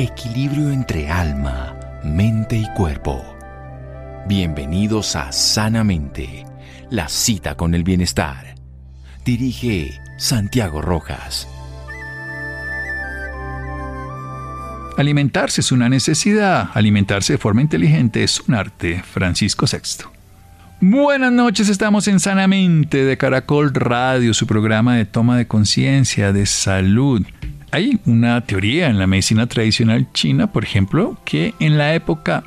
equilibrio entre alma, mente y cuerpo. Bienvenidos a Sanamente, la cita con el bienestar. Dirige Santiago Rojas. Alimentarse es una necesidad, alimentarse de forma inteligente es un arte. Francisco VI. Buenas noches, estamos en Sanamente de Caracol Radio, su programa de toma de conciencia, de salud. Hay una teoría en la medicina tradicional china, por ejemplo, que en la época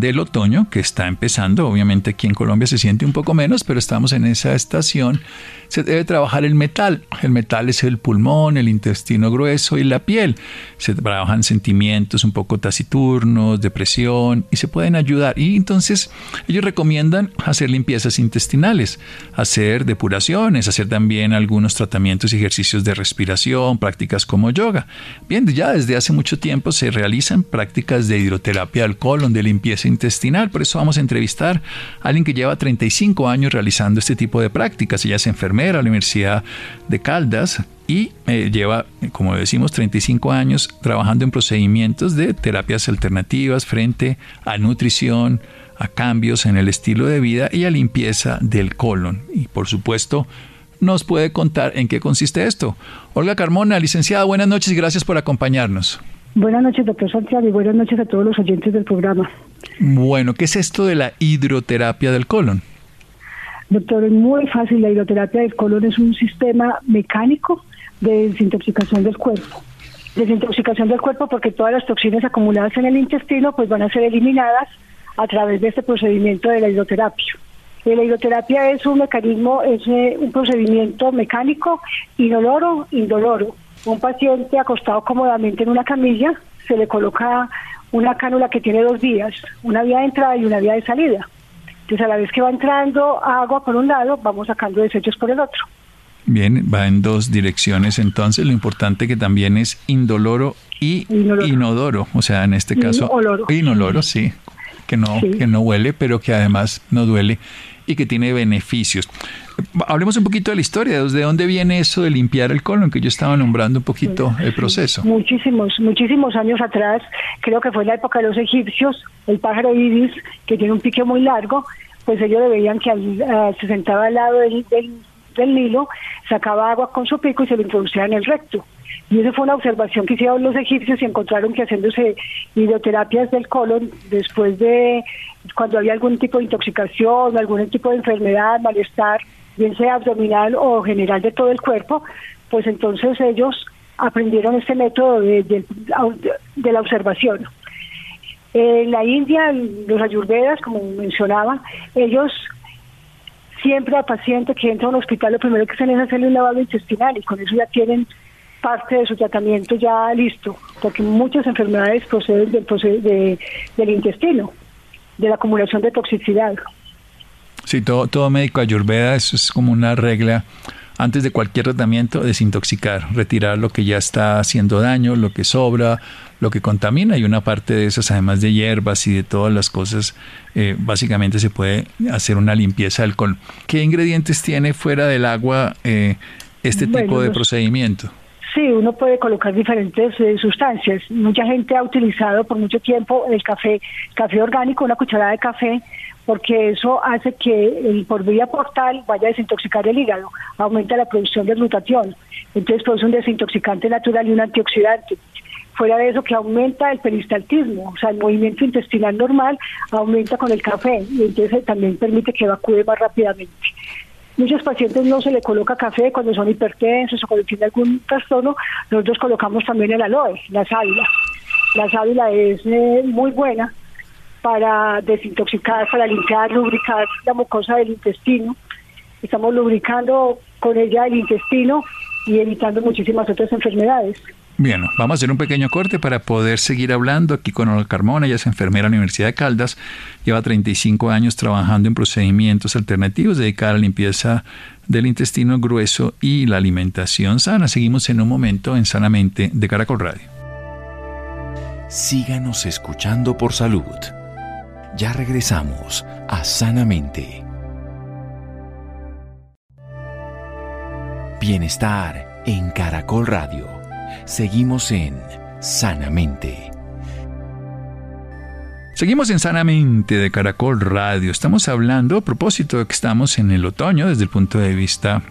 del otoño que está empezando. Obviamente aquí en Colombia se siente un poco menos, pero estamos en esa estación. Se debe trabajar el metal. El metal es el pulmón, el intestino grueso y la piel. Se trabajan sentimientos un poco taciturnos, depresión y se pueden ayudar. Y entonces ellos recomiendan hacer limpiezas intestinales, hacer depuraciones, hacer también algunos tratamientos y ejercicios de respiración, prácticas como yoga. Bien, ya desde hace mucho tiempo se realizan prácticas de hidroterapia del colon, de limpieza intestinal. Por eso vamos a entrevistar a alguien que lleva 35 años realizando este tipo de prácticas. Ella es enfermera a la Universidad de Caldas y eh, lleva, como decimos, 35 años trabajando en procedimientos de terapias alternativas frente a nutrición, a cambios en el estilo de vida y a limpieza del colon. Y por supuesto, nos puede contar en qué consiste esto. Olga Carmona, licenciada, buenas noches y gracias por acompañarnos. Buenas noches, doctor Santiago, y buenas noches a todos los oyentes del programa. Bueno, ¿qué es esto de la hidroterapia del colon? Doctor, es muy fácil. La hidroterapia del colon es un sistema mecánico de desintoxicación del cuerpo. Desintoxicación del cuerpo porque todas las toxinas acumuladas en el intestino pues van a ser eliminadas a través de este procedimiento de la hidroterapia. La hidroterapia es un mecanismo, es eh, un procedimiento mecánico, inoloro, indoloro. Un paciente acostado cómodamente en una camilla se le coloca una cánula que tiene dos vías, una vía de entrada y una vía de salida. Entonces, a la vez que va entrando agua por un lado, vamos sacando desechos por el otro. Bien, va en dos direcciones. Entonces, lo importante que también es indoloro y inodoro. O sea, en este caso, inoloro, inoloro sí, que no, que no huele, pero que además no duele y que tiene beneficios. Hablemos un poquito de la historia, ¿de dónde viene eso de limpiar el colon? Que yo estaba nombrando un poquito el proceso. Muchísimos, muchísimos años atrás, creo que fue en la época de los egipcios, el pájaro iris, que tiene un pique muy largo, pues ellos le veían que ah, se sentaba al lado del, del Nilo, sacaba agua con su pico y se lo introducía en el recto. Y esa fue una observación que hicieron los egipcios y encontraron que haciéndose hidroterapias del colon, después de cuando había algún tipo de intoxicación, algún tipo de enfermedad, malestar, bien sea abdominal o general de todo el cuerpo, pues entonces ellos aprendieron este método de, la observación. En la India, los ayurvedas, como mencionaba, ellos siempre al paciente que entra a un hospital lo primero que hacen es hacerle un lavado intestinal y con eso ya tienen parte de su tratamiento ya listo, porque muchas enfermedades proceden del, del intestino, de la acumulación de toxicidad. Sí, todo, todo médico ayurveda eso es como una regla antes de cualquier tratamiento, desintoxicar, retirar lo que ya está haciendo daño, lo que sobra, lo que contamina y una parte de esas, además de hierbas y de todas las cosas, eh, básicamente se puede hacer una limpieza del colon. ¿Qué ingredientes tiene fuera del agua eh, este tipo de procedimiento? Sí, uno puede colocar diferentes eh, sustancias. Mucha gente ha utilizado por mucho tiempo el café, café orgánico, una cucharada de café, porque eso hace que el, por vía portal vaya a desintoxicar el hígado, aumenta la producción de glutatión, entonces produce un desintoxicante natural y un antioxidante. Fuera de eso que aumenta el peristaltismo, o sea, el movimiento intestinal normal aumenta con el café y entonces también permite que evacúe más rápidamente. Muchos pacientes no se le coloca café cuando son hipertensos o cuando tienen algún trastorno, nosotros colocamos también el aloe, la sábila. La sábila es eh, muy buena para desintoxicar, para limpiar, lubricar la mucosa del intestino. Estamos lubricando con ella el intestino y evitando muchísimas otras enfermedades. Bien, vamos a hacer un pequeño corte para poder seguir hablando aquí con Olga Carmona, ella es enfermera de la Universidad de Caldas, lleva 35 años trabajando en procedimientos alternativos dedicados a la limpieza del intestino grueso y la alimentación sana. Seguimos en un momento en Sanamente de Caracol Radio. Síganos escuchando por salud. Ya regresamos a Sanamente. Bienestar en Caracol Radio. Seguimos en Sanamente. Seguimos en Sanamente de Caracol Radio. Estamos hablando a propósito de que estamos en el otoño desde el punto de vista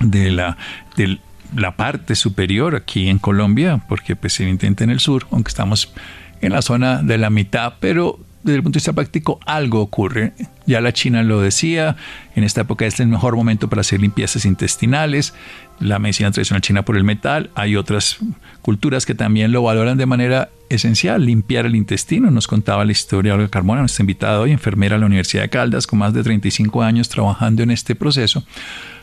de la, de la parte superior aquí en Colombia, porque pues intenta en el sur, aunque estamos en la zona de la mitad, pero desde el punto de vista práctico algo ocurre. Ya la China lo decía, en esta época es el mejor momento para hacer limpiezas intestinales, la medicina tradicional china por el metal, hay otras culturas que también lo valoran de manera esencial, limpiar el intestino. Nos contaba la historia Olga Carmona, nuestra invitada hoy, enfermera de la Universidad de Caldas, con más de 35 años trabajando en este proceso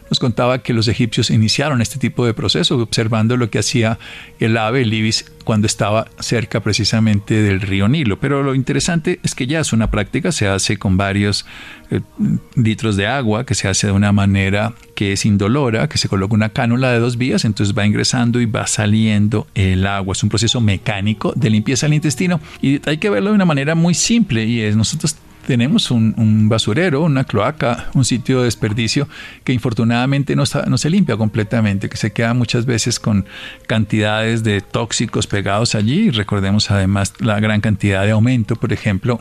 nos contaba que los egipcios iniciaron este tipo de proceso observando lo que hacía el ave, el ibis, cuando estaba cerca precisamente del río Nilo. Pero lo interesante es que ya es una práctica, se hace con varios eh, litros de agua, que se hace de una manera que es indolora, que se coloca una cánula de dos vías, entonces va ingresando y va saliendo el agua. Es un proceso mecánico de limpieza del intestino y hay que verlo de una manera muy simple y es nosotros tenemos un, basurero, una cloaca, un sitio de desperdicio que infortunadamente no, no, se limpia completamente, que se queda muchas veces con cantidades de tóxicos pegados allí. Recordemos además la gran cantidad de aumento, por ejemplo.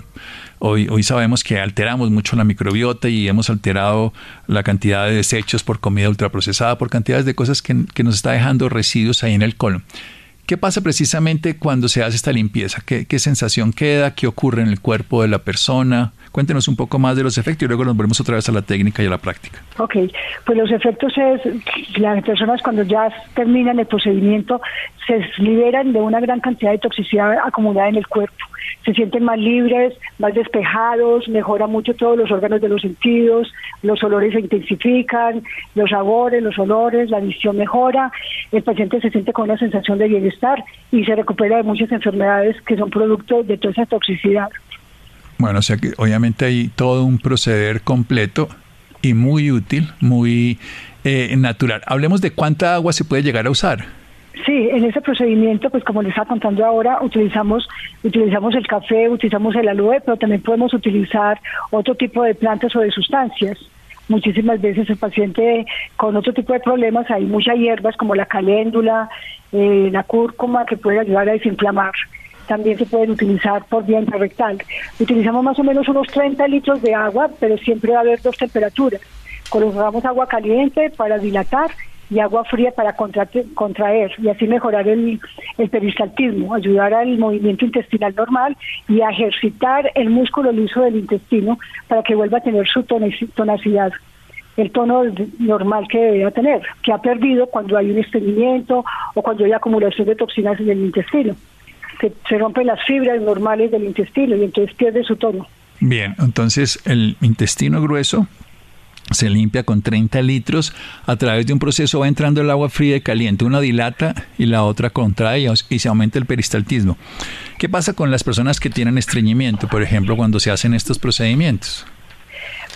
Hoy, hoy sabemos que alteramos mucho la microbiota y hemos alterado la cantidad de desechos por comida ultraprocesada, por cantidades de cosas que, que nos está dejando residuos ahí en el colon. ¿Qué pasa precisamente cuando se hace esta limpieza? ¿Qué, sensación queda? ¿Qué ocurre en el cuerpo de la persona? Cuéntenos un poco más de los efectos y luego nos volvemos otra vez a la técnica y a la práctica. Ok, pues los efectos es, las personas cuando ya terminan el procedimiento se liberan de una gran cantidad de toxicidad acumulada en el cuerpo se sienten más libres, más despejados, mejora mucho todos los órganos de los sentidos, los olores se intensifican, los sabores, los olores, la visión mejora, el paciente se siente con una sensación de bienestar y se recupera de muchas enfermedades que son producto de toda esa toxicidad. Bueno, o sea que obviamente hay todo un proceder completo y muy útil, muy eh, natural. Hablemos de cuánta agua se puede llegar a usar. Sí, en ese procedimiento, pues como les estaba contando ahora, utilizamos utilizamos el café, utilizamos el aloe, pero también podemos utilizar otro tipo de plantas o de sustancias. Muchísimas veces el paciente con otro tipo de problemas, hay muchas hierbas como la caléndula, eh, la cúrcuma, que puede ayudar a desinflamar. También se pueden utilizar por vía intrarrectal. Utilizamos más o menos unos 30 litros de agua, pero siempre va a haber dos temperaturas. Colocamos agua caliente para dilatar y agua fría para contraer y así mejorar el, el peristaltismo, ayudar al movimiento intestinal normal y ejercitar el músculo liso del intestino para que vuelva a tener su tonacidad el tono normal que debería tener, que ha perdido cuando hay un estreñimiento o cuando hay acumulación de toxinas en el intestino. que se rompen las fibras normales del intestino y entonces pierde su tono. Bien, entonces el intestino grueso se limpia con 30 litros a través de un proceso va entrando el agua fría y caliente una dilata y la otra contrae y se aumenta el peristaltismo ¿qué pasa con las personas que tienen estreñimiento por ejemplo cuando se hacen estos procedimientos?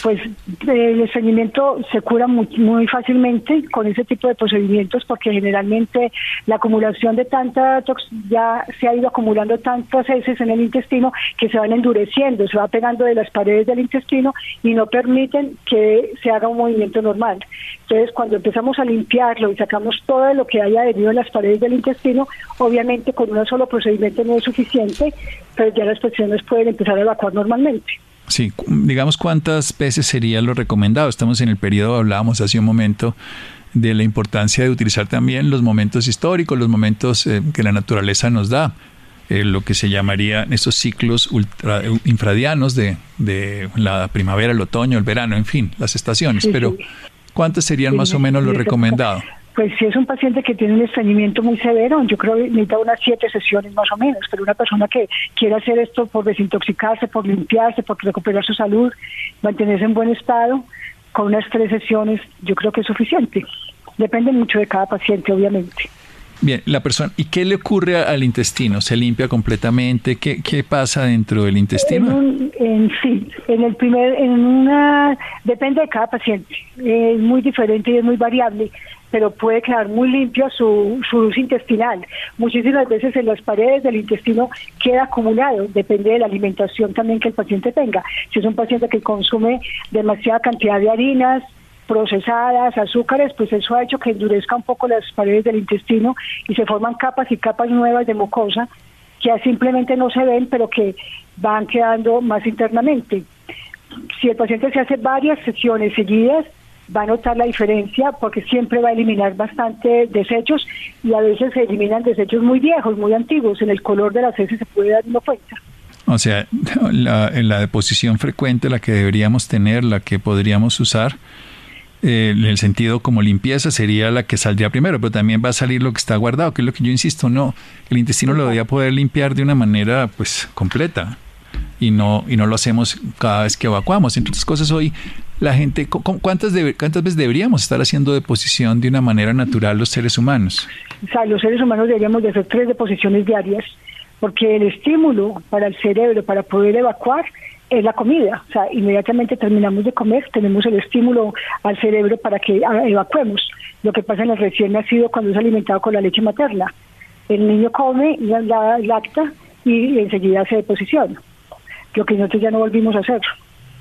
Pues el estreñimiento se cura muy, muy fácilmente con ese tipo de procedimientos porque generalmente la acumulación de tanta ya se ha ido acumulando tantas heces en el intestino que se van endureciendo, se va pegando de las paredes del intestino y no permiten que se haga un movimiento normal. Entonces, cuando empezamos a limpiarlo y sacamos todo lo que haya adherido en las paredes del intestino, obviamente con un solo procedimiento no es suficiente, pero ya las personas pueden empezar a evacuar normalmente. Sí, digamos cuántas veces sería lo recomendado. Estamos en el periodo, hablábamos hace un momento de la importancia de utilizar también los momentos históricos, los momentos eh, que la naturaleza nos da, eh, lo que se llamaría esos ciclos ultra, infradianos de, de, la primavera, el otoño, el verano, en fin, las estaciones. Pero, ¿cuántas serían más o menos lo recomendado? Pues si es un paciente que tiene un estreñimiento muy severo, yo creo que necesita unas siete sesiones más o menos, pero una persona que quiere hacer esto por desintoxicarse, por limpiarse, por recuperar su salud, mantenerse en buen estado, con unas tres sesiones yo creo que es suficiente. Depende mucho de cada paciente, obviamente. Bien, la persona, ¿y qué le ocurre al intestino? ¿Se limpia completamente? ¿Qué, qué pasa dentro del intestino? En, sí, en el primer, en una, depende de cada paciente, es muy diferente y es muy variable pero puede quedar muy limpio su, su luz intestinal. Muchísimas veces en las paredes del intestino queda acumulado, depende de la alimentación también que el paciente tenga. Si es un paciente que consume demasiada cantidad de harinas, procesadas, azúcares, pues eso ha hecho que endurezca un poco las paredes del intestino y se forman capas y capas nuevas de mucosa que simplemente no se ven, pero que van quedando más internamente. Si el paciente se hace varias sesiones seguidas, va a notar la diferencia porque siempre va a eliminar bastante desechos y a veces se eliminan desechos muy viejos, muy antiguos. En el color de las heces se puede dar una cuenta. O sea, la, la deposición frecuente, la que deberíamos tener, la que podríamos usar, eh, en el sentido como limpieza sería la que saldría primero, pero también va a salir lo que está guardado, que es lo que yo insisto, no, el intestino lo debería poder limpiar de una manera pues completa y no y no lo hacemos cada vez que evacuamos. Entre otras cosas, hoy la gente, ¿cuántas, ¿cuántas veces deberíamos estar haciendo deposición de una manera natural los seres humanos? O sea, los seres humanos deberíamos de hacer tres deposiciones diarias, porque el estímulo para el cerebro para poder evacuar es la comida. O sea, inmediatamente terminamos de comer, tenemos el estímulo al cerebro para que evacuemos. Lo que pasa en el recién nacido cuando es alimentado con la leche materna. El niño come, la, la lacta y enseguida se deposiciona. Lo que nosotros ya no volvimos a hacer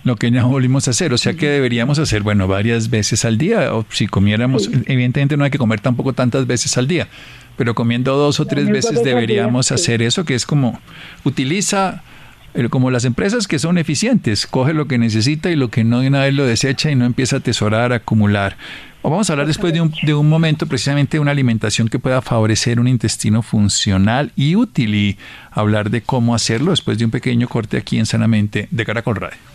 lo que ya volvimos a hacer. O sea que deberíamos hacer, bueno, varias veces al día. O si comiéramos, evidentemente no hay que comer tampoco tantas veces al día, pero comiendo dos o tres veces deberíamos hacer eso, que es como utiliza como las empresas que son eficientes, coge lo que necesita y lo que no de una vez lo desecha y no empieza a atesorar, a acumular. O vamos a hablar después de un, de un momento precisamente de una alimentación que pueda favorecer un intestino funcional y útil y hablar de cómo hacerlo después de un pequeño corte aquí en Sanamente de Caracol Radio.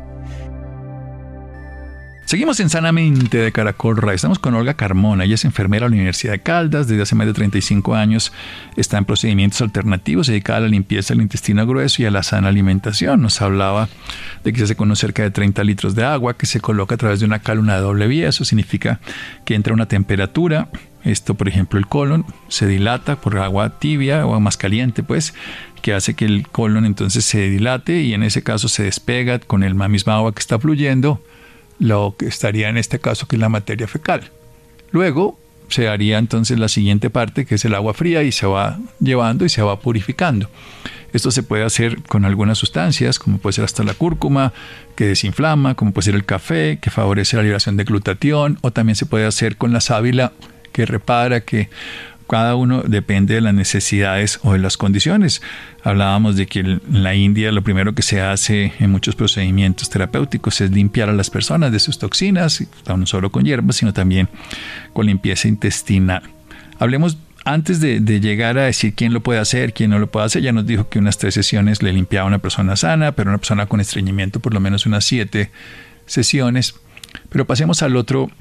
Seguimos en Sanamente de Caracol Radio. Estamos con Olga Carmona. Ella es enfermera de la Universidad de Caldas. Desde hace más de 35 años está en procedimientos alternativos dedicada a la limpieza del intestino grueso y a la sana alimentación. Nos hablaba de que se hace con cerca de 30 litros de agua que se coloca a través de una caluna de doble vía. Eso significa que entra una temperatura esto, por ejemplo, el colon se dilata por agua tibia o más caliente, pues, que hace que el colon entonces se dilate y en ese caso se despega con el misma agua que está fluyendo, lo que estaría en este caso que es la materia fecal. Luego se haría entonces la siguiente parte que es el agua fría y se va llevando y se va purificando. Esto se puede hacer con algunas sustancias, como puede ser hasta la cúrcuma, que desinflama, como puede ser el café, que favorece la liberación de glutatión, o también se puede hacer con la sábila que repara, que cada uno depende de las necesidades o de las condiciones. Hablábamos de que en la India lo primero que se hace en muchos procedimientos terapéuticos es limpiar a las personas de sus toxinas, no solo con hierbas, sino también con limpieza intestinal. Hablemos antes de, llegar a decir quién lo puede hacer, quién no lo puede hacer, ya nos dijo que unas tres sesiones le limpiaba a una persona sana, pero una persona con estreñimiento por lo menos unas siete sesiones. Pero pasemos al otro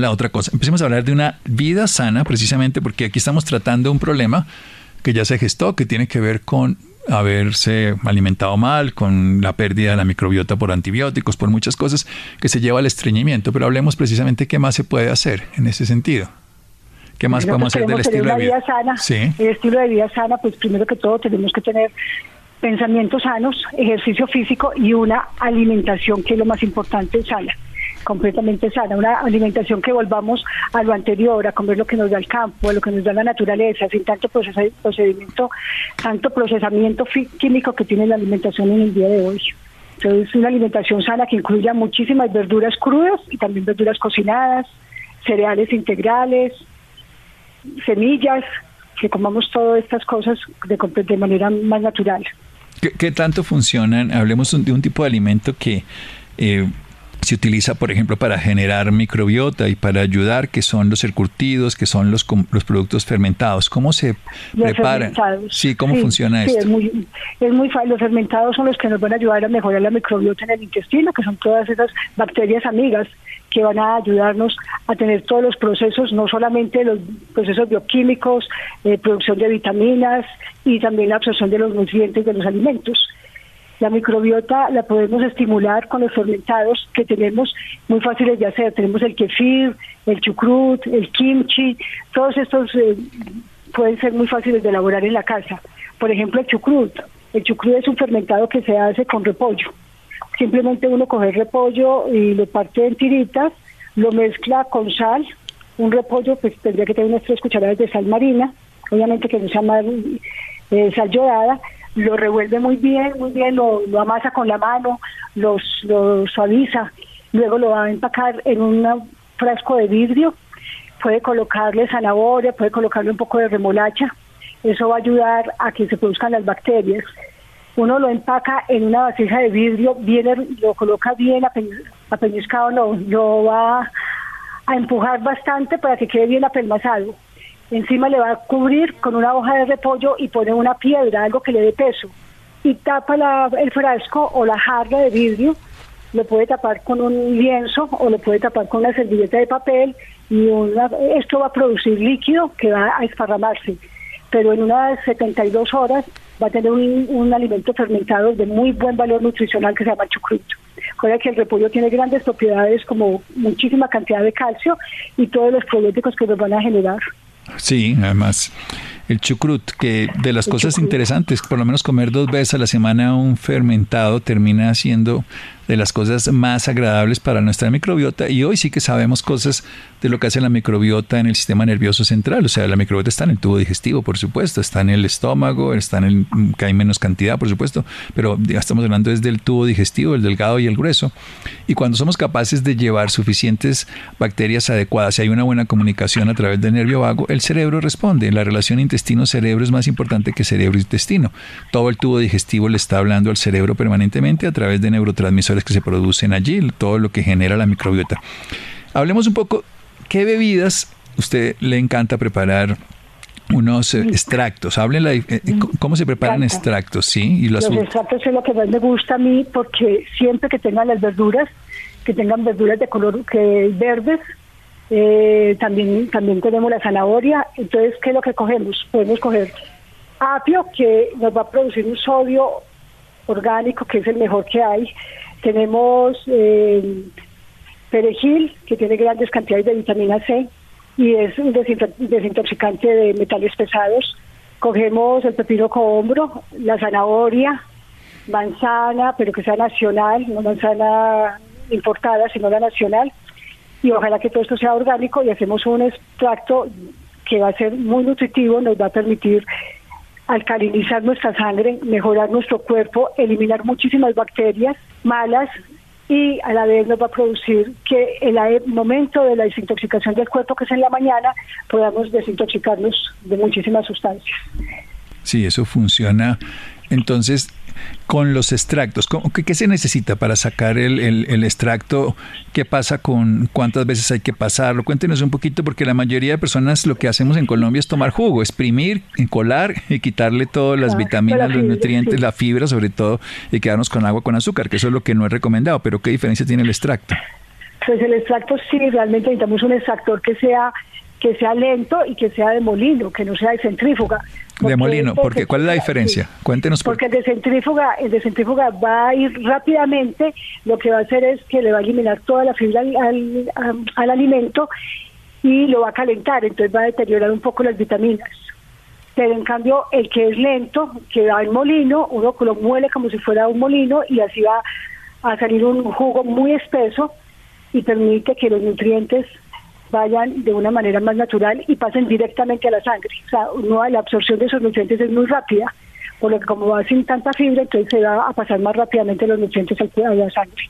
la otra cosa. Empecemos a hablar de una vida sana, precisamente porque aquí estamos tratando un problema que ya se gestó, que tiene que ver con haberse alimentado mal, con la pérdida de la microbiota por antibióticos, por muchas cosas que se lleva al estreñimiento. Pero hablemos precisamente qué más se puede hacer en ese sentido. ¿Qué más podemos hacer del estilo de vida? sana, El estilo de vida sana, pues primero que todo tenemos que tener pensamientos sanos, ejercicio físico y una alimentación que es lo más importante, sana completamente sana, una alimentación que volvamos a lo anterior, a comer lo que nos da el campo, a lo que nos da la naturaleza, sin tanto procedimiento, tanto procesamiento químico que tiene la alimentación en el día de hoy. Entonces, una alimentación sana que incluya muchísimas verduras crudas y también verduras cocinadas, cereales integrales, semillas, que comamos todas estas cosas de, de manera más natural. ¿Qué, tanto funcionan? Hablemos de un tipo de alimento que eh, se utiliza, por ejemplo, para generar microbiota y para ayudar, que son los encurtidos, que son los, los productos fermentados. ¿Cómo se preparan? Sí, ¿cómo funciona esto? Es muy, es muy fácil. Los fermentados son los que nos van a ayudar a mejorar la microbiota en el intestino, que son todas esas bacterias amigas que van a ayudarnos a tener todos los procesos, no solamente los procesos bioquímicos, eh, producción de vitaminas y también la absorción de los nutrientes de los alimentos. La microbiota la podemos estimular con los fermentados que tenemos muy fáciles de hacer. Tenemos el kefir, el chucrut, el kimchi, todos estos eh, pueden ser muy fáciles de elaborar en la casa. Por ejemplo, el chucrut. El chucrut es un fermentado que se hace con repollo. Simplemente uno coge repollo y lo parte en tiritas, lo mezcla con sal. Un repollo pues tendría que tener unas tres cucharadas de sal marina, obviamente que no sea más eh, sal yodada, lo revuelve muy bien, muy bien, lo, amasa con la mano, los, lo suaviza, luego lo va a empacar en un frasco de vidrio, puede colocarle zanahoria, puede colocarle un poco de remolacha, eso va a ayudar a que se produzcan las bacterias. Uno lo empaca en una vasija de vidrio, viene, lo coloca bien apeñuscado, lo, lo va a empujar bastante para que quede bien apelmazado. Encima le va a cubrir con una hoja de repollo y pone una piedra, algo que le dé peso. Y tapa el frasco o la jarra de vidrio, lo puede tapar con un lienzo o lo puede tapar con una servilleta de papel y esto va a producir líquido que va a esparramarse. Pero en unas 72 horas va a tener un, alimento fermentado de muy buen valor nutricional que se llama chucrut. Recuerda que el repollo tiene grandes propiedades como muchísima cantidad de calcio y todos los probióticos que nos van a generar. Sí, además el chucrut, que de las cosas interesantes, por lo menos comer dos veces a la semana un fermentado termina siendo de las cosas más agradables para nuestra microbiota. Y hoy sí que sabemos cosas de lo que hace la microbiota en el sistema nervioso central, o sea, la microbiota está en el tubo digestivo, por supuesto, está en el estómago, está en el que hay menos cantidad, por supuesto, pero ya estamos hablando desde el tubo digestivo, el delgado y el grueso, y cuando somos capaces de llevar suficientes bacterias adecuadas, si hay una buena comunicación a través del nervio vago, el cerebro responde, la relación intestino-cerebro es más importante que cerebro-intestino, todo el tubo digestivo le está hablando al cerebro permanentemente a través de neurotransmisores que se producen allí, todo lo que genera la microbiota. Hablemos un poco, ¿qué bebidas usted le encanta preparar? unos eh, extractos. Háblenla, eh, eh, ¿cómo se preparan extractos? Sí, y los extractos es lo que más me gusta a mí porque siempre que tengan las verduras, que tengan verduras de color que verdes, también también tenemos la zanahoria. Entonces, ¿qué es lo que cogemos? Podemos coger apio que nos va a producir un sodio orgánico que es el mejor que hay. Tenemos eh, perejil, que tiene grandes cantidades de vitamina C y es un desintoxicante de metales pesados. Cogemos el pepino cohombro, la zanahoria, manzana, pero que sea nacional, no manzana importada, sino la nacional. Y ojalá que todo esto sea orgánico y hacemos un extracto que va a ser muy nutritivo, nos va a permitir alcalinizar nuestra sangre, mejorar nuestro cuerpo, eliminar muchísimas bacterias malas y a la vez nos va a producir que en el momento de la desintoxicación del cuerpo, que es en la mañana, podamos desintoxicarnos de muchísimas sustancias. Sí, eso funciona. Entonces, con los extractos? ¿Qué, se necesita para sacar el, extracto? ¿Qué pasa con cuántas veces hay que pasarlo? Cuéntenos un poquito porque la mayoría de personas lo que hacemos en Colombia es tomar jugo, exprimir, colar y quitarle todas las vitaminas, los nutrientes, la fibra sobre todo y quedarnos con agua con azúcar, que eso es lo que no es recomendado. Pero ¿qué diferencia tiene el extracto? Pues el extracto sí, realmente necesitamos un extractor que sea que sea lento y que sea de molino, que no sea de centrífuga. De molino, porque ¿cuál es la diferencia? Cuéntenos. Porque el de centrífuga, el de centrífuga va a ir rápidamente, lo que va a hacer es que le va a eliminar toda la fibra al, al, alimento y lo va a calentar, entonces va a deteriorar un poco las vitaminas. Pero en cambio, el que es lento, que va en molino, uno lo muele como si fuera un molino y así va a salir un jugo muy espeso y permite que los nutrientes vayan de una manera más natural y pasen directamente a la sangre. O sea, no, la absorción de esos nutrientes es muy rápida, por lo que como va sin tanta fibra, entonces se va a pasar más rápidamente los nutrientes a la sangre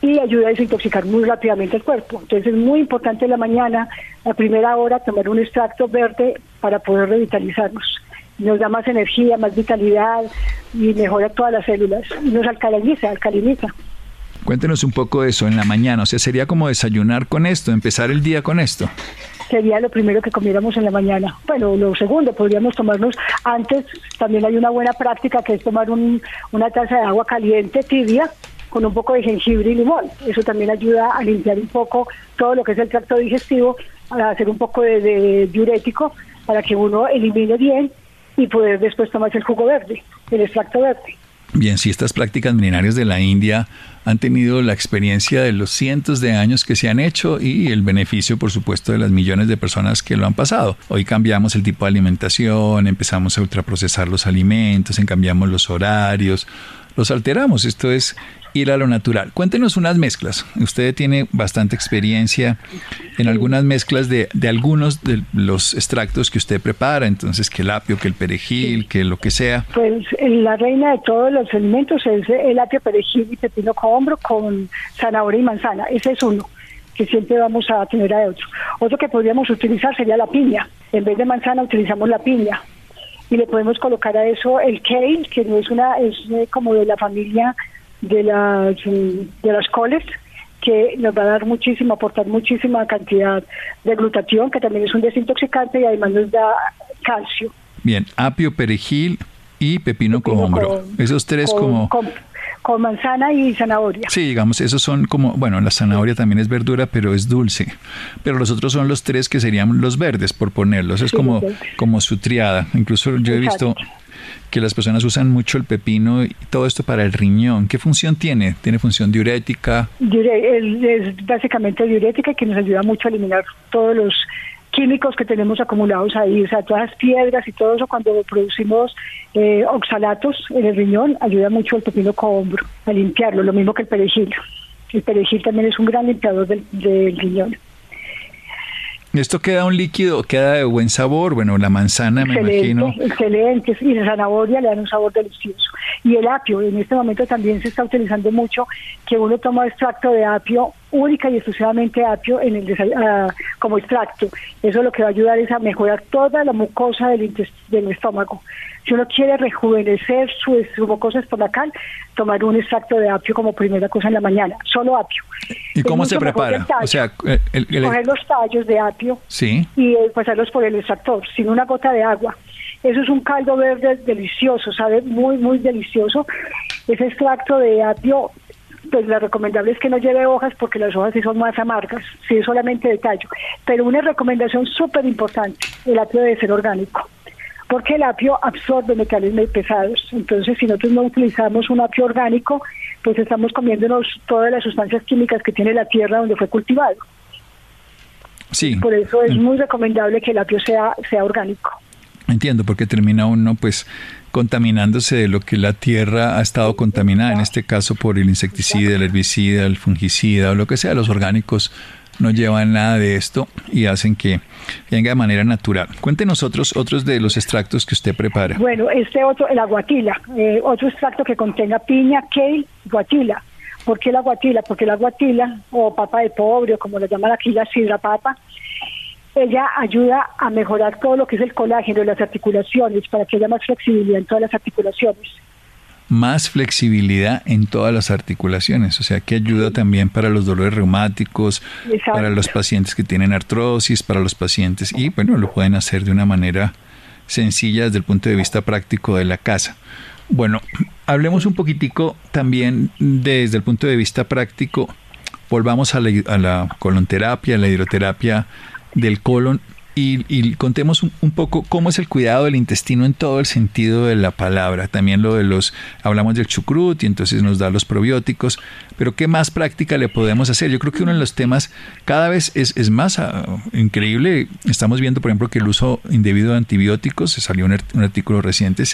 y ayuda a desintoxicar muy rápidamente el cuerpo. Entonces es muy importante en la mañana, la primera hora, tomar un extracto verde para poder revitalizarnos. Nos da más energía, más vitalidad y mejora todas las células. Nos alcaliniza, alcaliniza. Cuéntenos un poco de eso en la mañana, o sea, sería como desayunar con esto, empezar el día con esto. Sería lo primero que comiéramos en la mañana. Bueno, lo segundo, podríamos tomarnos antes, también hay una buena práctica que es tomar una taza de agua caliente, tibia, con un poco de jengibre y limón. Eso también ayuda a limpiar un poco todo lo que es el tracto digestivo, a hacer un poco de, de diurético para que uno elimine bien y poder después tomarse el jugo verde, el extracto verde. Bien, si estas prácticas milenarias de la India han tenido la experiencia de los cientos de años que se han hecho y el beneficio, por supuesto, de las millones de personas que lo han pasado. Hoy cambiamos el tipo de alimentación, empezamos a ultraprocesar los alimentos, cambiamos los horarios, los alteramos. Esto es ir a lo natural. Cuéntenos unas mezclas. Usted tiene bastante experiencia en algunas mezclas de, de, algunos de los extractos que usted prepara, entonces que el apio, que el perejil, que lo que sea. Pues la reina de todos los alimentos es el apio, perejil y pepino hombro con zanahoria y manzana. Ese es uno que siempre vamos a tener a otro. Otro que podríamos utilizar sería la piña. En vez de manzana utilizamos la piña y le podemos colocar a eso el kale, que no es una es eh, como de la familia de las de las coles que nos va a dar muchísimo, aportar muchísima cantidad de glutatión, que también es un desintoxicante y además nos da calcio. Bien, apio, perejil y pepino, con hombro. Esos tres como con manzana y zanahoria. Sí, digamos, esos son como, bueno, la zanahoria también es verdura, pero es dulce. Pero los otros son los tres que serían los verdes, por ponerlos. Es como, como su triada. Incluso yo he visto que las personas usan mucho el pepino y todo esto para el riñón. ¿Qué función tiene? ¿Tiene función diurética? Es básicamente diurética que nos ayuda mucho a eliminar todos los químicos que tenemos acumulados ahí, o sea, todas las piedras y todo eso cuando producimos eh, oxalatos en el riñón, ayuda mucho el pepino cohombro a limpiarlo, lo mismo que el perejil. El perejil también es un gran limpiador del, del riñón. Esto queda un líquido, queda de buen sabor. Bueno, la manzana, me imagino. Excelente, y la zanahoria le dan un sabor delicioso. Y el apio, en este momento también se está utilizando mucho que uno toma extracto de apio, única y exclusivamente apio en el uh, como extracto. Eso lo que va a ayudar es a mejorar toda la mucosa del, del estómago. Si uno quiere rejuvenecer su, su mucosa estomacal, tomar un extracto de apio como primera cosa en la mañana, solo apio. ¿Y cómo se prepara? o sea, el, coger los tallos de apio ¿Sí? y eh, pasarlos por el extractor, sin una gota de agua. Eso es un caldo verde delicioso, sabe muy, muy delicioso. Ese extracto de apio pues lo recomendable es que no lleve hojas porque las hojas sí son más amargas, sí es solamente de tallo. Pero una recomendación súper importante, el apio debe ser orgánico porque el apio absorbe metales muy pesados. Entonces, si nosotros no utilizamos un apio orgánico, pues estamos comiéndonos todas las sustancias químicas que tiene la tierra donde fue cultivado. Sí. Por eso es muy recomendable que el apio sea, sea orgánico. Entiendo, porque termina uno pues contaminándose de lo que la tierra ha estado contaminada, en este caso por el insecticida, el herbicida, el fungicida o lo que sea, los orgánicos no llevan nada de esto y hacen que venga de manera natural. Cuéntenos otros, otros de los extractos que usted prepara. Bueno, este otro, el aguatila, eh, otro extracto que contenga piña, kale, guatila. ¿Por qué la guatila? Porque la guatila, o papa de pobre, o como lo llaman aquí la sidra papa, ella ayuda a mejorar todo lo que es el colágeno las articulaciones, para que haya más flexibilidad en todas las articulaciones. Más flexibilidad en todas las articulaciones, o sea que ayuda también para los dolores reumáticos, para los pacientes que tienen artrosis, para los pacientes y bueno, lo pueden hacer de una manera sencilla desde el punto de vista práctico de la casa. Bueno, hablemos un poquitico también desde el punto de vista práctico, volvamos a la, a la colonterapia, a la hidroterapia del colon y, contemos un, poco cómo es el cuidado del intestino en todo el sentido de la palabra. También lo de los, hablamos del chucrut y entonces nos da los probióticos, pero ¿qué más práctica le podemos hacer? Yo creo que uno de los temas cada vez es, es más ah, increíble. Estamos viendo, por ejemplo, que el uso indebido de antibióticos, se salió un artículo reciente,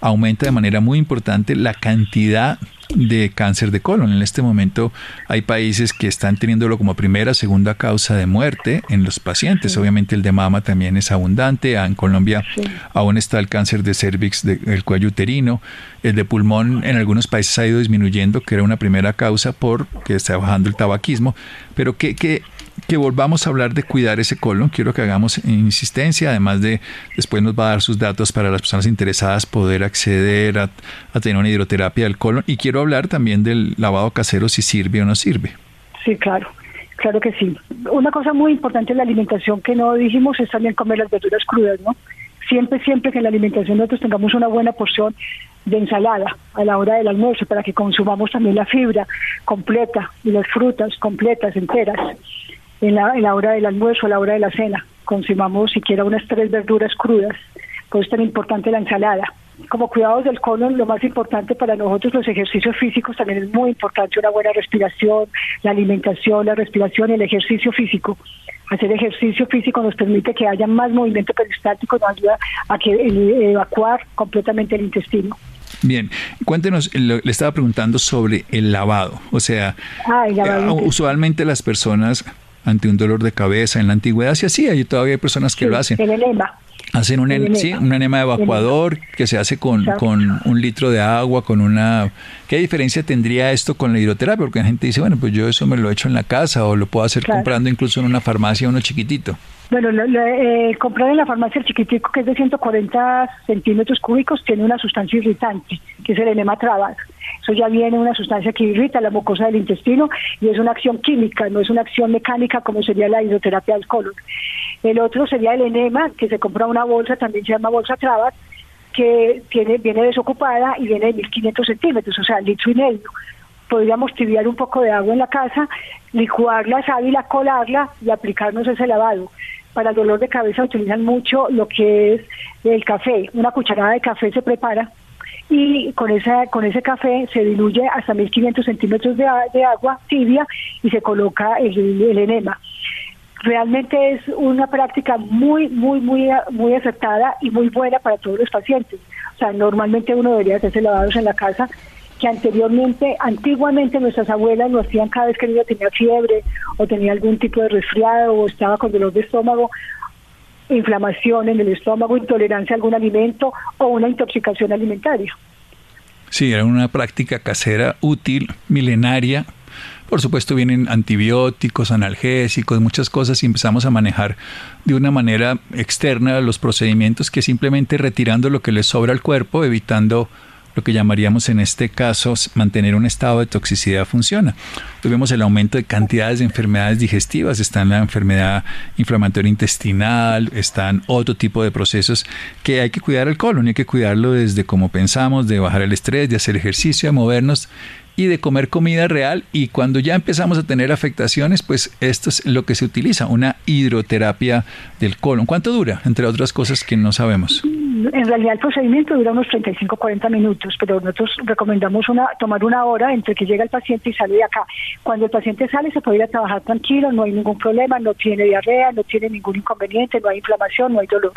aumenta de manera muy importante la cantidad de cáncer de colon. En este momento hay países que están teniéndolo como primera, segunda causa de muerte en los pacientes. Obviamente el de mama también es abundante. Ah, en Colombia aún está el cáncer de cervix del cuello uterino. El de pulmón en algunos países ha ido disminuyendo, que era una primera causa porque está bajando el tabaquismo. Pero ¿qué, qué, que volvamos a hablar de cuidar ese colon. Quiero que hagamos insistencia, además de después nos va a dar sus datos para las personas interesadas poder acceder a, tener una hidroterapia del colon. Y quiero hablar también del lavado casero, si sirve o no sirve. Sí, claro. Claro que sí. Una cosa muy importante en la alimentación que no dijimos es también comer las verduras crudas, ¿no? Siempre, siempre que en la alimentación nosotros tengamos una buena porción de ensalada a la hora del almuerzo para que consumamos también la fibra completa y las frutas completas, enteras en la, en la hora del almuerzo, a la hora de la cena. Consumamos siquiera unas tres verduras crudas. Por eso es tan importante la ensalada. Como cuidados del colon, lo más importante para nosotros, los ejercicios físicos, también es muy importante una buena respiración, la alimentación, la respiración y el ejercicio físico. Hacer ejercicio físico nos permite que haya más movimiento peristático, nos ayuda a que evacuar completamente el intestino. Bien, cuéntenos, le estaba preguntando sobre el lavado. O sea, ah, eh, usualmente las personas ante un dolor de cabeza en la antigüedad se hacía y todavía hay personas que lo hacen. El enema. Hacen un, enema. Sí, un enema evacuador que se hace con, con, un litro de agua, con una... ¿Qué diferencia tendría esto con la hidroterapia? Porque la gente dice, bueno, pues yo eso me lo he hecho en la casa o lo puedo hacer comprando incluso en una farmacia uno chiquitito. Bueno, lo, eh, comprar en la farmacia el chiquitico que es de 140 centímetros cúbicos tiene una sustancia irritante, que es el enema trabas. Eso ya viene una sustancia que irrita la mucosa del intestino y es una acción química, no es una acción mecánica como sería la hidroterapia del colon. El otro sería el enema, que se compra una bolsa, también se llama bolsa trabas, que tiene, viene desocupada y viene de 1500 centímetros, o sea, litro y medio podríamos tibiar un poco de agua en la casa, licuar la sábila, colarla y aplicarnos ese lavado. Para el dolor de cabeza utilizan mucho lo que es el café. Una cucharada de café se prepara y con, esa, con ese café se diluye hasta 1500 centímetros de, agua tibia y se coloca el, el, enema. Realmente es una práctica muy, muy, muy, muy acertada y muy buena para todos los pacientes. O sea, normalmente uno debería hacerse lavados en la casa que anteriormente, antiguamente nuestras abuelas lo hacían cada vez que el niño tenía fiebre o tenía algún tipo de resfriado o estaba con dolor de estómago, inflamación en el estómago, intolerancia a algún alimento o una intoxicación alimentaria. Sí, era una práctica casera útil, milenaria. Por supuesto vienen antibióticos, analgésicos, muchas cosas y empezamos a manejar de una manera externa los procedimientos que simplemente retirando lo que les sobra al cuerpo, evitando lo que llamaríamos en este caso mantener un estado de toxicidad funciona. Tuvimos el aumento de cantidades de enfermedades digestivas, está la enfermedad inflamatoria intestinal, están otro tipo de procesos que hay que cuidar el colon, hay que cuidarlo desde como pensamos, de bajar el estrés, de hacer ejercicio, de movernos y de comer comida real y cuando ya empezamos a tener afectaciones, pues esto es lo que se utiliza, una hidroterapia del colon. ¿Cuánto dura? Entre otras cosas que no sabemos. En realidad el procedimiento dura unos 35-40 minutos, pero nosotros recomendamos una, tomar una hora entre que llega el paciente y sale de acá. Cuando el paciente sale se puede ir a trabajar tranquilo, no hay ningún problema, no tiene diarrea, no tiene ningún inconveniente, no hay inflamación, no hay dolor.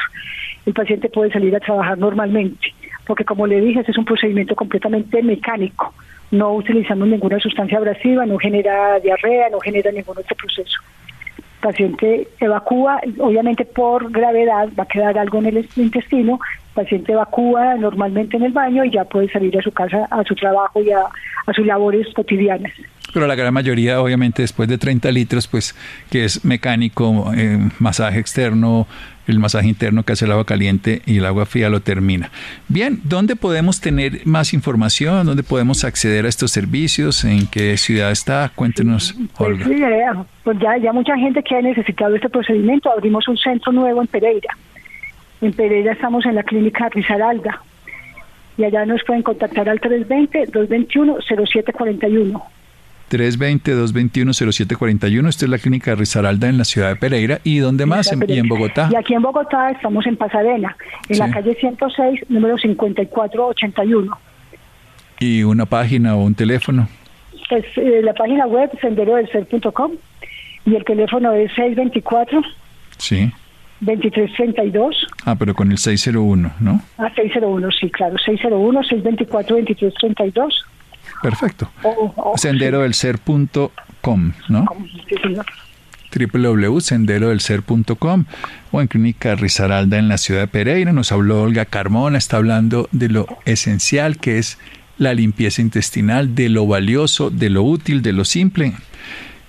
El paciente puede salir a trabajar normalmente, porque como le dije, es un procedimiento completamente mecánico no utilizamos ninguna sustancia abrasiva, no genera diarrea, no genera ningún otro proceso. El paciente evacúa, obviamente por gravedad va a quedar algo en el intestino, el paciente evacúa normalmente en el baño y ya puede salir a su casa, a su trabajo y a, sus labores cotidianas. Pero la gran mayoría, obviamente, después de 30 litros, pues que es mecánico, eh, masaje externo, el masaje interno que hace el agua caliente y el agua fría lo termina. Bien, ¿dónde podemos tener más información? ¿Dónde podemos acceder a estos servicios? ¿En qué ciudad está? Cuéntenos, pues Olga. Sí, pues ya, ya mucha gente que ha necesitado este procedimiento. Abrimos un centro nuevo en Pereira. En Pereira estamos en la clínica Rizaralda. Y allá nos pueden contactar al 320-221-0741. 320-221-0741. Esta es la clínica Rizaralda en la ciudad de Pereira. ¿Y dónde más? En, ¿Y en Bogotá? Y aquí en Bogotá estamos en Pasadena, en la calle 106, número 5481. ¿Y una página o un teléfono? Pues eh, la página web senderodelser.com y el teléfono es 624. Sí. 2332. Ah, pero con el 601, ¿no? Ah, 601, sí, claro. 601 624 2332 Perfecto. Senderodelser.com, ¿no? www.senderodelser.com o en Clínica Rizaralda en la ciudad de Pereira. Nos habló Olga Carmona, está hablando de lo esencial que es la limpieza intestinal, de lo valioso, de lo útil, de lo simple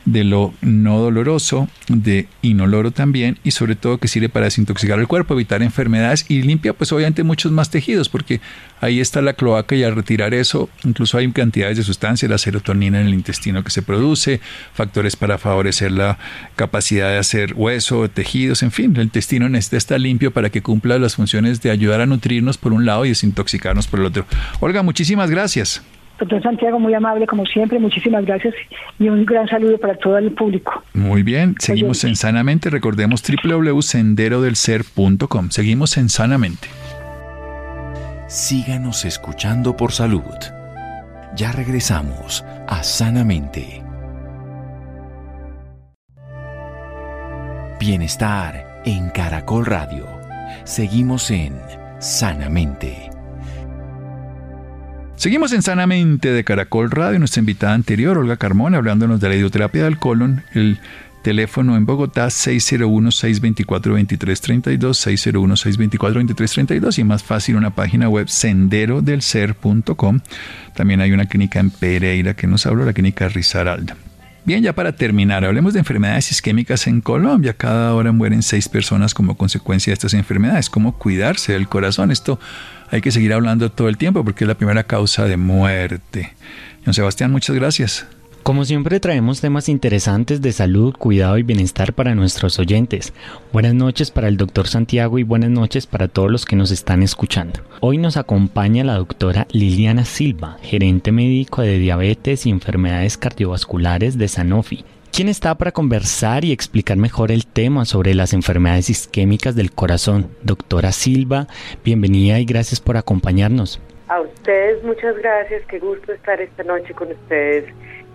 de lo no doloroso, de inoloro también, y sobre todo que sirve para desintoxicar el cuerpo, evitar enfermedades y limpia pues obviamente muchos más tejidos, porque ahí está la cloaca y al retirar eso, incluso hay cantidades de sustancias, la serotonina en el intestino que se produce, factores para favorecer la capacidad de hacer hueso, tejidos, en fin, el intestino necesita estar limpio para que cumpla las funciones de ayudar a nutrirnos por un lado y desintoxicarnos por el otro. Olga, muchísimas gracias. Doctor Santiago, muy amable como siempre, muchísimas gracias y un gran saludo para todo el público. Muy bien, seguimos en Sanamente, recordemos www.senderodelser.com, seguimos en Sanamente. Síganos escuchando por salud. Ya regresamos a Sanamente. Bienestar en Caracol Radio. Seguimos en Sanamente. Seguimos en Sanamente de Caracol Radio. Nuestra invitada anterior, Olga Carmona, hablándonos de la hidroterapia del colon. El teléfono en Bogotá 601-624-2332, 601-624-2332 y más fácil una página web senderodelser.com. También hay una clínica en Pereira que nos habló, la clínica Rizaralda. Bien, ya para terminar, hablemos de enfermedades isquémicas en Colombia. Cada hora mueren seis personas como consecuencia de estas enfermedades. ¿Cómo cuidarse del corazón? Esto hay que seguir hablando todo el tiempo porque es la primera causa de muerte. Don Sebastián, muchas gracias. Como siempre traemos temas interesantes de salud, cuidado y bienestar para nuestros oyentes. Buenas noches para el doctor Santiago y buenas noches para todos los que nos están escuchando. Hoy nos acompaña la doctora Liliana Silva, gerente médico de diabetes y enfermedades cardiovasculares de Sanofi. ¿Quién está para conversar y explicar mejor el tema sobre las enfermedades isquémicas del corazón? Doctora Silva, bienvenida y gracias por acompañarnos. A ustedes muchas gracias, qué gusto estar esta noche con ustedes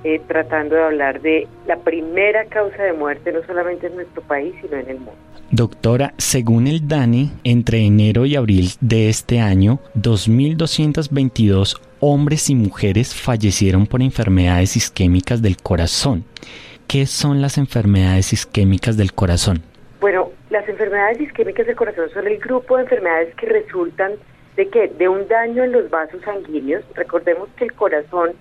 eh, tratando de hablar de la primera causa de muerte, no solamente en nuestro país, sino en el mundo. Doctora, según el DANE, entre enero y abril de este año, 2.222 hombres y mujeres fallecieron por enfermedades isquémicas del corazón. ¿Qué son las enfermedades isquémicas del corazón? Bueno, las enfermedades isquémicas del corazón son el grupo de enfermedades que resultan de que de un daño en los vasos sanguíneos. Recordemos que el corazón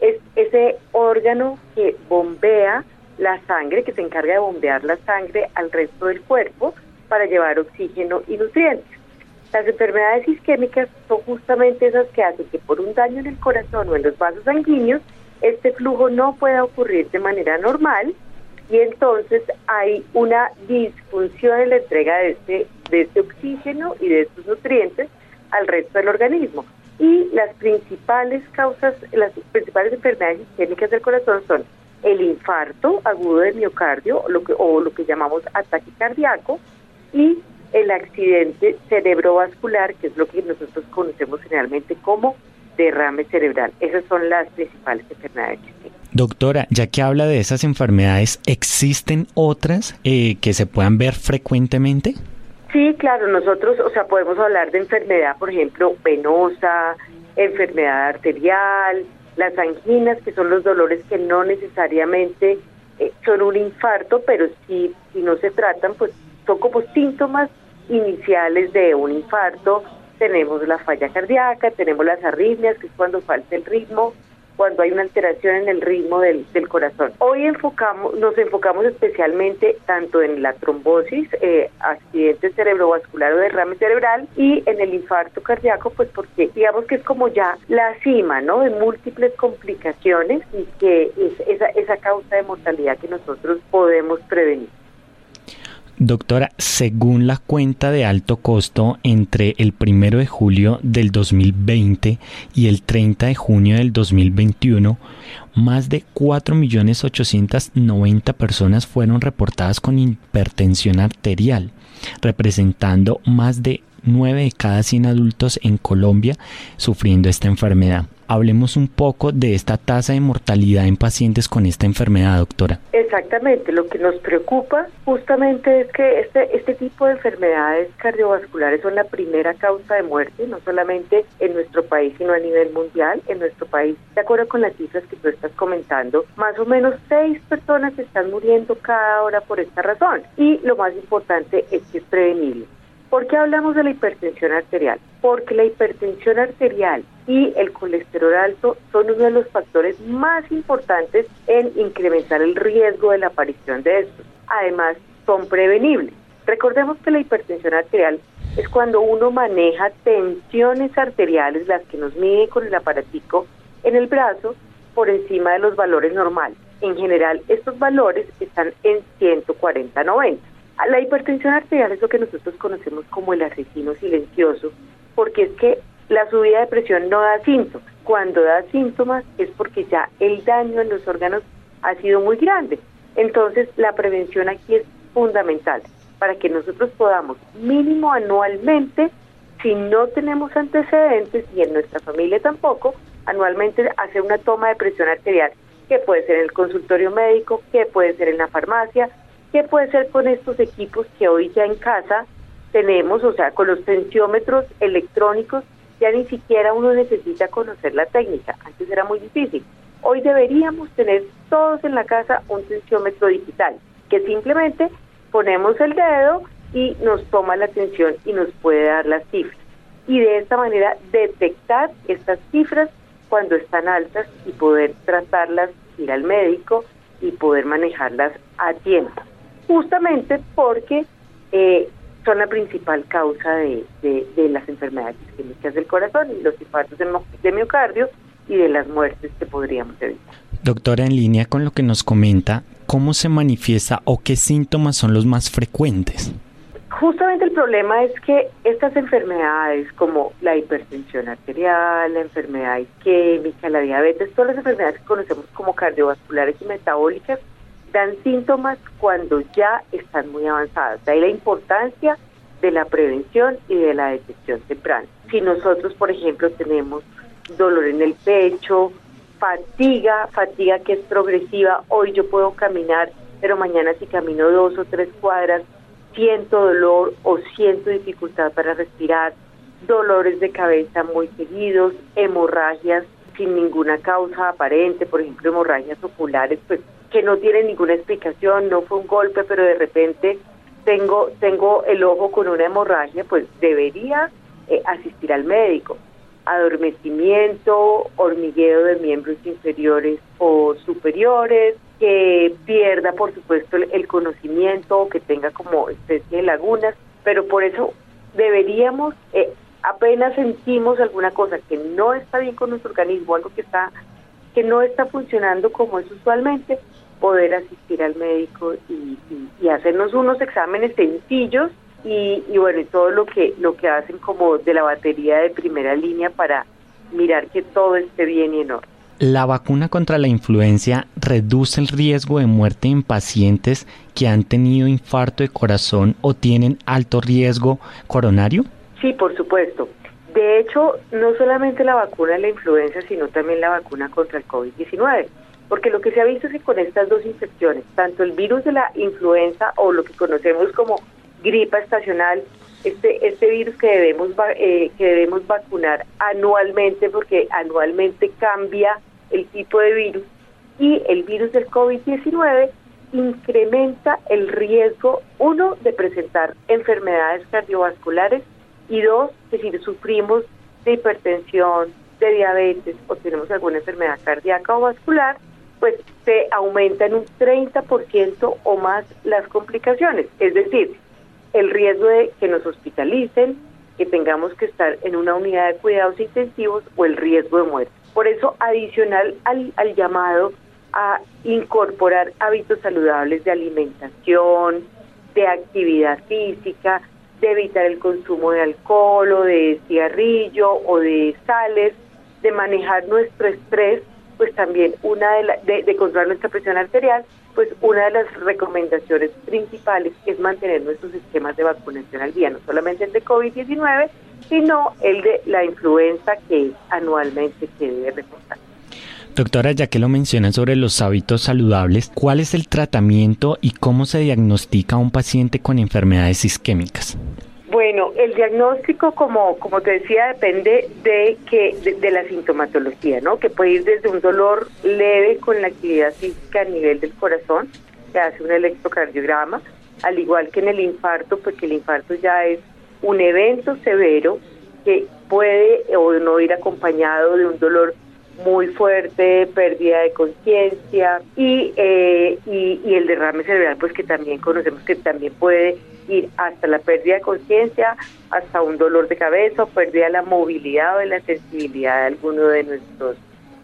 es ese órgano que bombea la sangre, que se encarga de bombear la sangre al resto del cuerpo para llevar oxígeno y nutrientes. Las enfermedades isquémicas son justamente esas que hacen que por un daño en el corazón o en los vasos sanguíneos, este flujo no pueda ocurrir de manera normal y entonces hay una disfunción en la entrega de este, de este oxígeno y de estos nutrientes al resto del organismo. Y las principales causas, las principales enfermedades isquémicas del corazón son el infarto agudo de miocardio lo que, o lo que llamamos ataque cardíaco y el accidente cerebrovascular, que es lo que nosotros conocemos generalmente como derrame cerebral. Esas son las principales enfermedades. Doctora, ya que habla de esas enfermedades, ¿existen otras eh, que se puedan ver frecuentemente? Sí, claro, nosotros, o sea, podemos hablar de enfermedad, por ejemplo, venosa, enfermedad arterial, las anginas, que son los dolores que no necesariamente eh, son un infarto, pero si, si no se tratan, pues son como síntomas iniciales de un infarto. Tenemos la falla cardíaca, tenemos las arritmias, que es cuando falta el ritmo, cuando hay una alteración en el ritmo del, corazón. Hoy enfocamos, nos enfocamos especialmente tanto en la trombosis, eh, accidente cerebrovascular o derrame cerebral y en el infarto cardíaco, pues porque digamos que es como ya la cima, ¿no? De múltiples complicaciones y que es esa, esa causa de mortalidad que nosotros podemos prevenir. Doctora, según la cuenta de alto costo entre el 1 de julio del 2020 y el 30 de junio del 2021, más de 4.890.000 personas fueron reportadas con hipertensión arterial, representando más de 9 de cada 100 adultos en Colombia sufriendo esta enfermedad hablemos un poco de esta tasa de mortalidad en pacientes con esta enfermedad, doctora. Exactamente, lo que nos preocupa justamente es que este, este tipo de enfermedades cardiovasculares son la primera causa de muerte, no solamente en nuestro país, sino a nivel mundial. En nuestro país, de acuerdo con las cifras que tú estás comentando, más o menos seis personas están muriendo cada hora por esta razón. Y lo más importante es que es prevenible. ¿Por qué hablamos de la hipertensión arterial? Porque la hipertensión arterial y el colesterol alto son uno de los factores más importantes en incrementar el riesgo de la aparición de estos. Además, son prevenibles. Recordemos que la hipertensión arterial es cuando uno maneja tensiones arteriales, las que nos mide con el aparatico en el brazo, por encima de los valores normales. En general, estos valores están en 140-90. La hipertensión arterial es lo que nosotros conocemos como el asesino silencioso, porque es que la subida de presión no da síntomas. Cuando da síntomas es porque ya el daño en los órganos ha sido muy grande. Entonces, la prevención aquí es fundamental para que nosotros podamos mínimo anualmente, si no tenemos antecedentes y en nuestra familia tampoco, anualmente hacer una toma de presión arterial, que puede ser en el consultorio médico, que puede ser en la farmacia, ¿Qué puede ser con estos equipos que hoy ya en casa tenemos, o sea, con los tensiómetros electrónicos ya ni siquiera uno necesita conocer la técnica, antes era muy difícil. Hoy deberíamos tener todos en la casa un tensiómetro digital, que simplemente ponemos el dedo y nos toma la tensión y nos puede dar las cifras. Y de esta manera detectar estas cifras cuando están altas y poder tratarlas, ir al médico y poder manejarlas a tiempo. Justamente porque eh, son la principal causa de, las enfermedades isquémicas del corazón y los infartos de miocardio y de las muertes que podríamos evitar. Doctora, en línea con lo que nos comenta, ¿cómo se manifiesta o qué síntomas son los más frecuentes? Justamente el problema es que estas enfermedades como la hipertensión arterial, la enfermedad isquémica, la diabetes, todas las enfermedades que conocemos como cardiovasculares y metabólicas, dan síntomas cuando ya están muy avanzadas. De ahí la importancia de la prevención y de la detección temprana. Si nosotros, por ejemplo, tenemos dolor en el pecho, fatiga, fatiga que es progresiva, hoy yo puedo caminar, pero mañana si camino dos o tres cuadras, siento dolor o siento dificultad para respirar, dolores de cabeza muy seguidos, hemorragias sin ninguna causa aparente, por ejemplo, hemorragias oculares, pues que no tienen ninguna explicación, no fue un golpe, pero de repente tengo tengo el ojo con una hemorragia, pues debería eh, asistir al médico. Adormecimiento, hormigueo de miembros inferiores o superiores, que pierda, por supuesto, el, conocimiento, que tenga como especie de lagunas, pero por eso deberíamos, eh, apenas sentimos alguna cosa que no está bien con nuestro organismo, algo que está que no está funcionando como es usualmente, poder asistir al médico y, hacernos unos exámenes sencillos y, y, bueno, todo lo que lo que hacen como de la batería de primera línea para mirar que todo esté bien y en orden. ¿La vacuna contra la influencia reduce el riesgo de muerte en pacientes que han tenido infarto de corazón o tienen alto riesgo coronario? Sí, por supuesto. De hecho, no solamente la vacuna de la influenza, sino también la vacuna contra el COVID-19. Porque lo que se ha visto es que con estas dos infecciones, tanto el virus de la influenza o lo que conocemos como gripa estacional este, este virus que debemos, eh, que debemos vacunar anualmente porque anualmente cambia el tipo de virus y el virus del COVID-19 incrementa el riesgo, uno, de presentar enfermedades cardiovasculares y dos, que si sufrimos de hipertensión, de diabetes o tenemos alguna enfermedad cardíaca o vascular, pues se aumenta en un 30% o más las complicaciones. Es decir, el riesgo de que nos hospitalicen, que tengamos que estar en una unidad de cuidados intensivos o el riesgo de muerte. Por eso, adicional al, al llamado a incorporar hábitos saludables de alimentación, de actividad física, de evitar el consumo de alcohol o de cigarrillo o de sales, de manejar nuestro estrés, pues también una de, de controlar nuestra presión arterial pues una de las recomendaciones principales es mantener nuestros esquemas de vacunación al día, no solamente el de COVID-19, sino el de la influenza que anualmente se debe reportar. Doctora, ya que lo menciona sobre los hábitos saludables, ¿cuál es el tratamiento y cómo se diagnostica a un paciente con enfermedades isquémicas? Bueno, el diagnóstico, como, como te decía, depende de, que, de, la sintomatología, ¿no? Que puede ir desde un dolor leve con la actividad física a nivel del corazón, se hace un electrocardiograma, al igual que en el infarto, porque el infarto ya es un evento severo que puede o no ir acompañado de un dolor muy fuerte, pérdida de conciencia y, eh, y, y el derrame cerebral, pues que también conocemos que también puede ir hasta la pérdida de conciencia, hasta un dolor de cabeza pérdida de la movilidad o de la sensibilidad de alguno de nuestros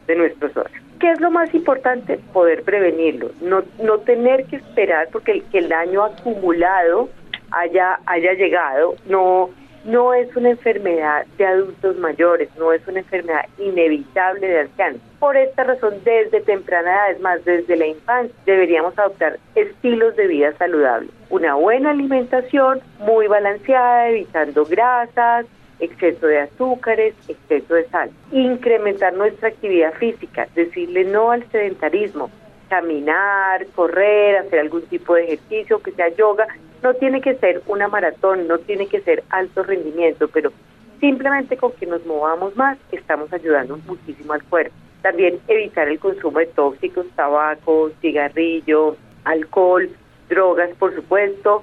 de nuestros órganos. ¿Qué es lo más importante? Poder prevenirlo, no, no tener que esperar porque el, que el daño acumulado haya, haya llegado, no no es una enfermedad de adultos mayores, no es una enfermedad inevitable de ancianos. Por esta razón, desde temprana edad, es más, desde la infancia, deberíamos adoptar estilos de vida saludables. Una buena alimentación, muy balanceada, evitando grasas, exceso de azúcares, exceso de sal. Incrementar nuestra actividad física, decirle no al sedentarismo, caminar, correr, hacer algún tipo de ejercicio, que sea yoga, no tiene que ser una maratón, no tiene que ser alto rendimiento, pero simplemente con que nos movamos más estamos ayudando muchísimo al cuerpo. También evitar el consumo de tóxicos, tabaco, cigarrillo, alcohol, drogas, por supuesto.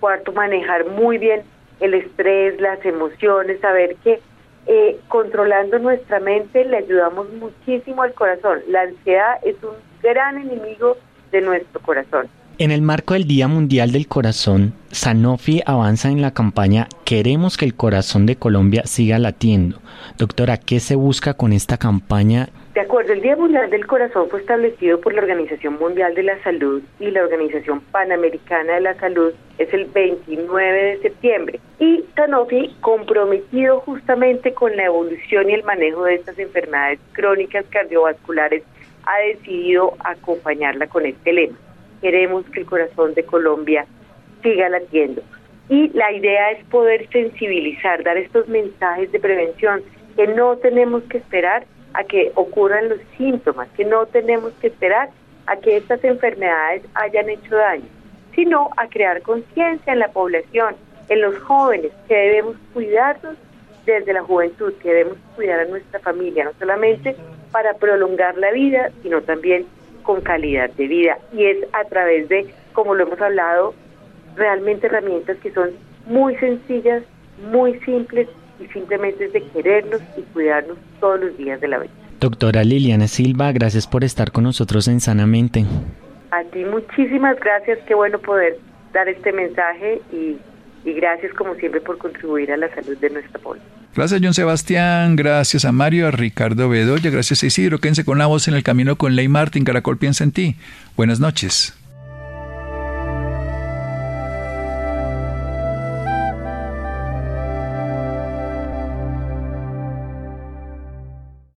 Cuarto, manejar muy bien el estrés, las emociones, saber que eh, controlando nuestra mente le ayudamos muchísimo al corazón. La ansiedad es un gran enemigo de nuestro corazón. En el marco del Día Mundial del Corazón, Sanofi avanza en la campaña Queremos que el corazón de Colombia siga latiendo. Doctora, ¿qué se busca con esta campaña? De acuerdo, el Día Mundial del Corazón fue establecido por la Organización Mundial de la Salud y la Organización Panamericana de la Salud es el 29 de septiembre. Y Sanofi, comprometido justamente con la evolución y el manejo de estas enfermedades crónicas cardiovasculares, ha decidido acompañarla con este lema queremos que el corazón de Colombia siga latiendo. Y la idea es poder sensibilizar, dar estos mensajes de prevención, que no tenemos que esperar a que ocurran los síntomas, que no tenemos que esperar a que estas enfermedades hayan hecho daño, sino a crear conciencia en la población, en los jóvenes, que debemos cuidarnos desde la juventud, que debemos cuidar a nuestra familia, no solamente para prolongar la vida, sino también con calidad de vida. Y es a través de, como lo hemos hablado, realmente herramientas que son muy sencillas, muy simples y simplemente es de querernos y cuidarnos todos los días de la vida. Doctora Liliana Silva, gracias por estar con nosotros en Sanamente. A ti muchísimas gracias, qué bueno poder dar este mensaje y, y gracias como siempre por contribuir a la salud de nuestra población. Gracias John Sebastián, gracias a Mario, a Ricardo Bedoya, gracias a Isidro, quédense con la voz en el camino con Ley Martin, Caracol piensa en ti. Buenas noches.